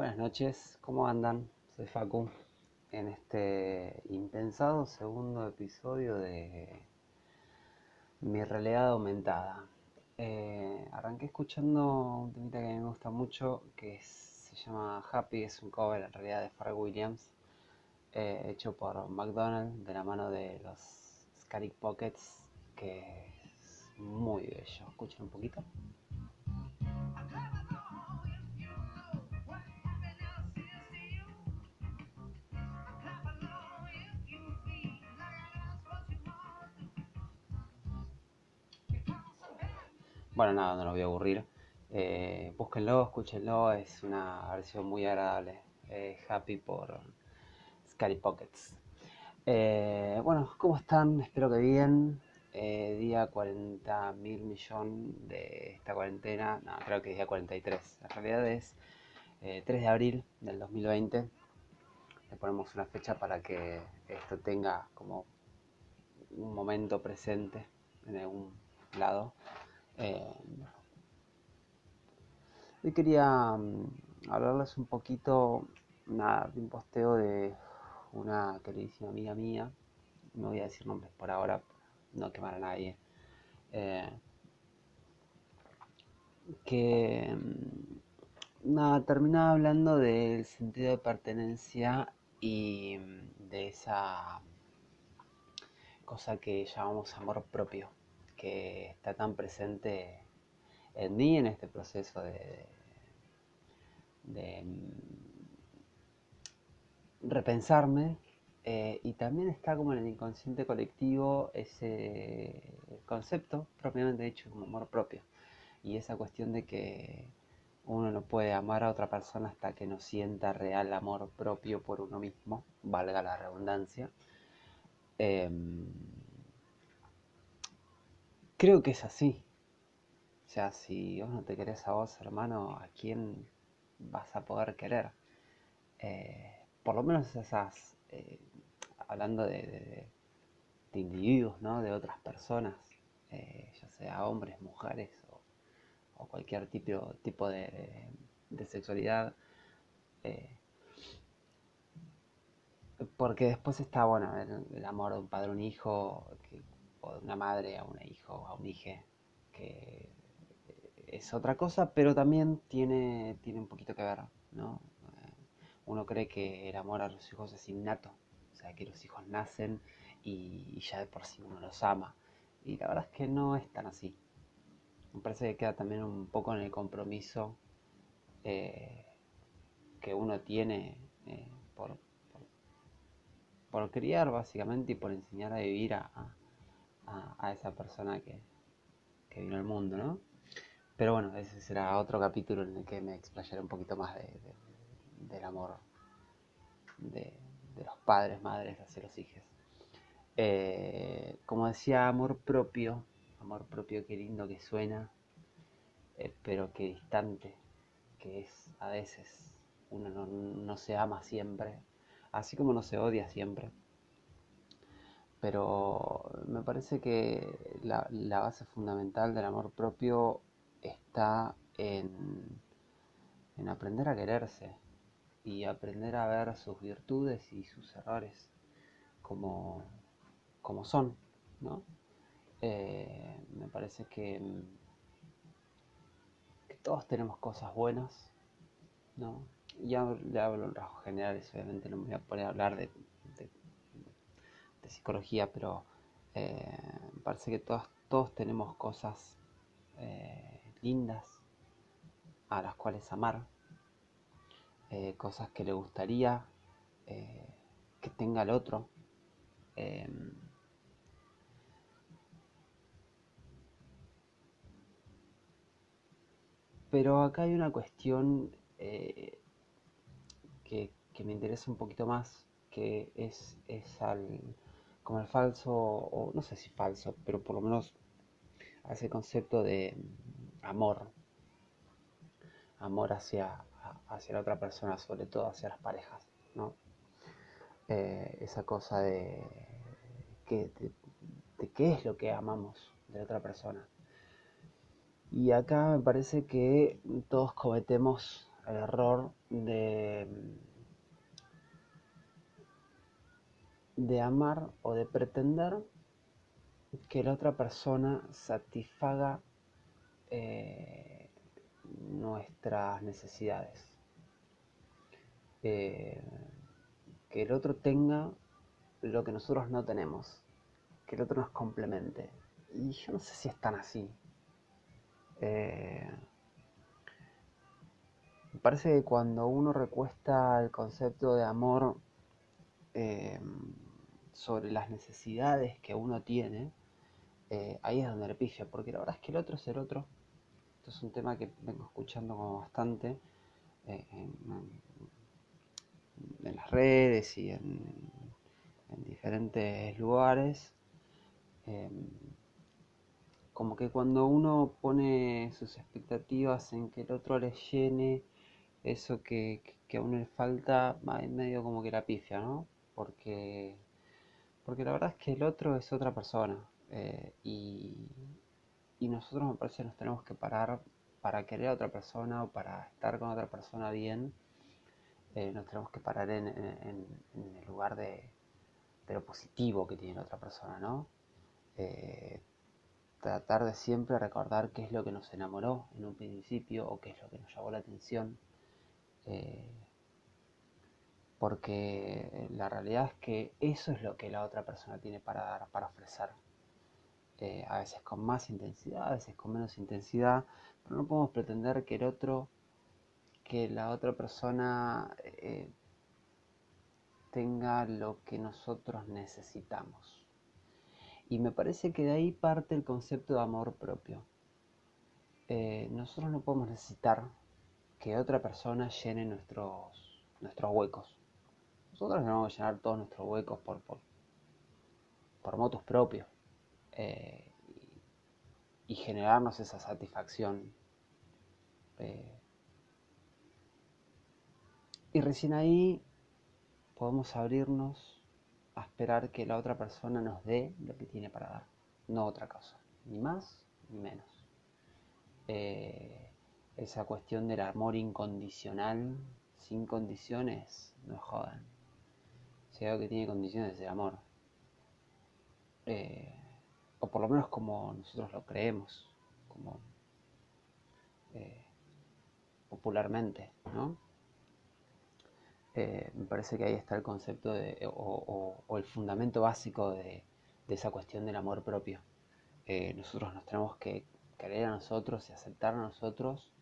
Buenas noches, ¿cómo andan? Soy Facu en este impensado segundo episodio de mi realidad aumentada. Eh, arranqué escuchando un temita que me gusta mucho que se llama Happy, es un cover en realidad de Pharrell Williams eh, hecho por McDonald's de la mano de los Scary Pockets que es muy bello. Escuchen un poquito. Bueno, nada, no lo voy a aburrir. Eh, búsquenlo, escúchenlo, es una versión muy agradable. Eh, happy por Scary Pockets. Eh, bueno, ¿cómo están? Espero que bien. Eh, día 40 mil millón de esta cuarentena. No, creo que es día 43. En realidad es 3 de abril del 2020. Le ponemos una fecha para que esto tenga como un momento presente en algún lado. Eh, hoy quería um, hablarles un poquito nada, de un posteo de una queridísima amiga mía. No voy a decir nombres por ahora, no quemar a nadie. Eh, que um, nada, terminaba hablando del sentido de pertenencia y um, de esa cosa que llamamos amor propio que está tan presente en mí en este proceso de, mm, repensarme eh, y también está como en el inconsciente colectivo ese concepto propiamente dicho como amor propio y esa cuestión de que uno no puede amar a otra persona hasta que no sienta real amor propio por uno mismo, valga la redundancia. Em, Creo que es así. O sea, si vos no te querés a vos, hermano, ¿a quién vas a poder querer? Eh, por lo menos esas, eh, hablando de, individuos, ¿no? De otras personas, eh, ya sea hombres, mujeres o, cualquier tipo, tipo de, sexualidad. Porque después está, bueno, el, el, amor de un padre un hijo, que o de una madre a un hijo, a un hijo, que es otra cosa, pero también tiene, tiene un poquito que ver, ¿no? Uno cree que el amor a los hijos es innato, o sea, que los hijos nacen y, ya de por sí uno los ama. Y la verdad es que no es tan así. Me parece que queda también un poco en el compromiso eh, que uno tiene eh, por, por, criar básicamente y por enseñar a vivir a, a esa persona que, que, vino al mundo, ¿no? Pero bueno, ese será otro capítulo en el que me explayaré un poquito más de, de, del amor de, de, los padres, madres hacia los hijos. Eh, como decía, amor propio, amor propio, qué lindo que suena, eh, pero qué distante que es a veces. Uno no, no se ama siempre, así como no se odia siempre pero me parece que la, la, base fundamental del amor propio está en, en, aprender a quererse y aprender a ver sus virtudes y sus errores como, como son, ¿no? Eh, me parece que, todos tenemos cosas buenas, ¿no? Ya le hablo en rasgos generales, obviamente no me voy a poner a hablar de de psicología, pero eh, parece que todos, todos tenemos cosas eh, lindas a las cuales amar, eh, cosas que le gustaría que tenga el otro. Em, pero acá hay una cuestión que, que, me interesa un poquito más, que es, es al, como el falso, o no sé si falso, pero por lo menos a ese concepto de amor, amor hacia, hacia la otra persona, sobre todo hacia las parejas, ¿no? Eh, esa cosa de, que, de, de qué es lo que amamos de la otra persona. Y acá me parece que todos cometemos el error de, de amar o de pretender que la otra persona satisfaga eh, nuestras necesidades. Eh, que el otro tenga lo que nosotros no tenemos, que el otro nos complemente. Y yo no sé si es tan así. Eh, me parece que cuando uno recuesta el concepto de amor sobre las necesidades que uno tiene, ahí es donde le porque la verdad es que el otro es el otro esto es un tema que vengo escuchando como bastante eh, en, las redes y en, diferentes lugares. Em, como que cuando uno pone sus expectativas en que el otro le llene eso que, a uno le falta, va en medio como que la pifia, ¿no? Porque, porque la verdad es que el otro es otra persona. Eh, y, nosotros me parece nos tenemos que parar para querer a otra persona o para estar con otra persona bien, eh, nos tenemos que parar en, el lugar de, lo positivo que tiene la otra persona, ¿no? Eh, tratar de siempre recordar qué es lo que nos enamoró en un principio o qué es lo que nos llamó la atención. Porque la realidad es que eso es lo que la otra persona tiene para dar, para ofrecer. Eh, a veces con más intensidad, a veces con menos intensidad, pero no podemos pretender que el otro, que la otra persona eh, tenga lo que nosotros necesitamos. Y me parece que de ahí parte el concepto de amor propio. Eh, nosotros no podemos necesitar que otra persona llene nuestros, nuestros huecos. Nosotros tenemos que llenar todos nuestros huecos por, por, por motos propios. Eh, y generarnos esa satisfacción. Eh, y recién ahí podemos abrirnos a esperar que la otra persona nos dé lo que tiene para dar, no otra cosa, ni más ni menos. Eh, esa cuestión del amor incondicional, sin condiciones, no jodan. Que tiene condiciones es el amor o por lo menos como nosotros lo creemos, como eh, popularmente, ¿no? Eh, me parece que ahí está el concepto de, o, el fundamento básico de, esa cuestión del amor propio. Eh, nosotros nos tenemos que querer a nosotros y aceptar a nosotros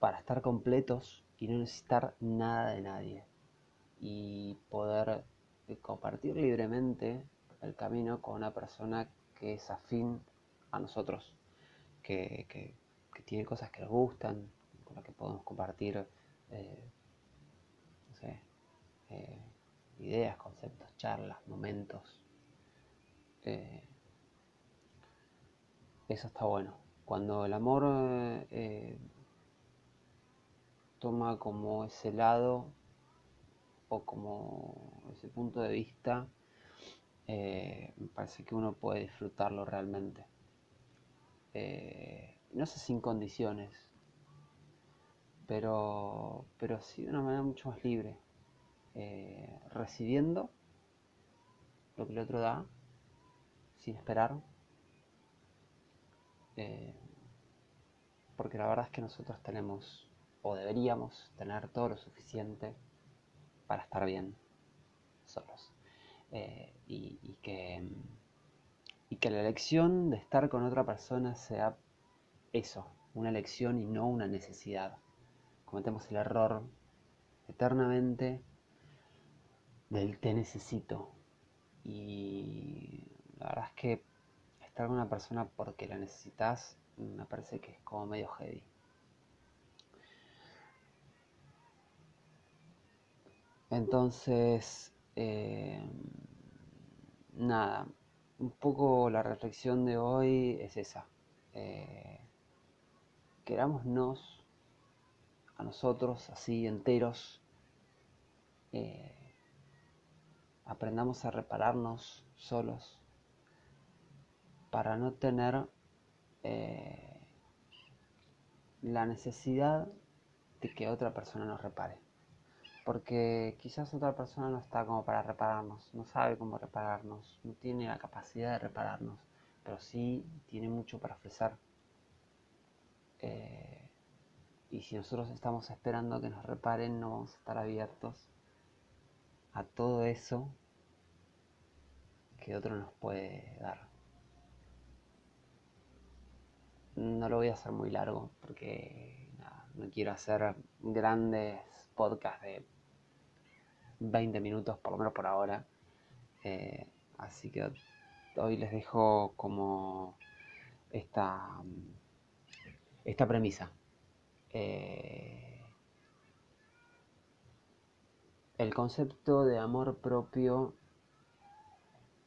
para estar completos y no necesitar nada de nadie y poder compartir libremente el camino con una persona que es afín a nosotros, que, tiene cosas que nos gustan, con las que podemos compartir eh, eh, ideas, conceptos, charlas, momentos. Eh, eso está bueno. Cuando el amor toma como ese lado o como ese punto de vista, eh, me parece que uno puede disfrutarlo realmente. Eh, no sé sin condiciones, pero, pero sí de una manera mucho más libre, eh, recibiendo lo que el otro da, sin esperar, porque la verdad es que nosotros tenemos, o deberíamos tener todo lo suficiente para estar bien solos. Eh, y, que, y que la elección de estar con otra persona sea eso, una elección y no una necesidad. Cometemos el error eternamente del te necesito. Y la verdad es que estar con una persona porque la necesitas me parece que es como medio heavy. Entonces, eh, nada, un poco la reflexión de hoy es esa. Eh, querámonos a nosotros así enteros. Eh, aprendamos a repararnos solos para no tener la necesidad de que otra persona nos repare. Porque quizás otra persona no está como para repararnos, no sabe cómo repararnos, no tiene la capacidad de repararnos, pero sí tiene mucho para ofrecer. Eh, y si nosotros estamos esperando que nos reparen, no vamos a estar abiertos a todo eso que otro nos puede dar. No lo voy a hacer muy largo porque no quiero hacer grandes podcasts de 20 minutos, por lo menos por ahora. Eh, así que hoy les dejo como esta, esta premisa. Eh, el concepto de amor propio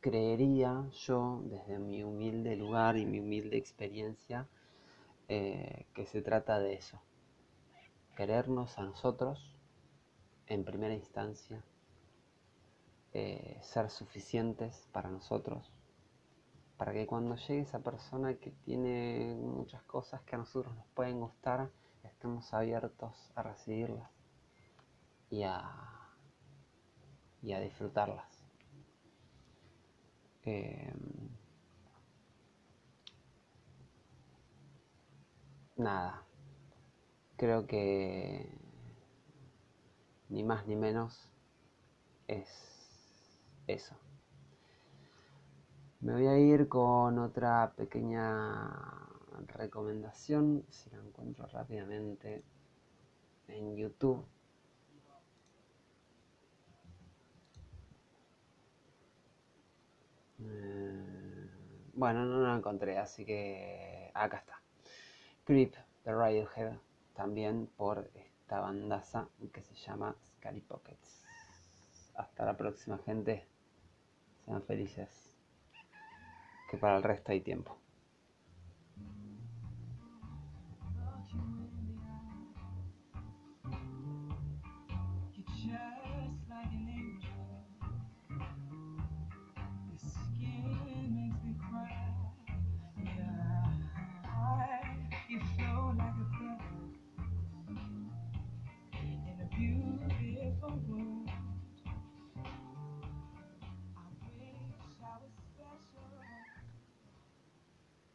creería yo, desde mi humilde lugar y mi humilde experiencia, eh, que se trata de eso. Querernos a nosotros en primera instancia, eh, ser suficientes para nosotros, para que cuando llegue esa persona que tiene muchas cosas que a nosotros nos pueden gustar, estemos abiertos a recibirlas y a, y a disfrutarlas. Em, nada, creo que ni más ni menos es eso. Me voy a ir con otra pequeña recomendación, si la encuentro rápidamente en YouTube. Eh, bueno, no la encontré, así que acá está. Creep de Radiohead, también por esta bandaza que se llama Scary Pockets. Hasta la próxima, gente. Sean felices. Que para el resto hay tiempo.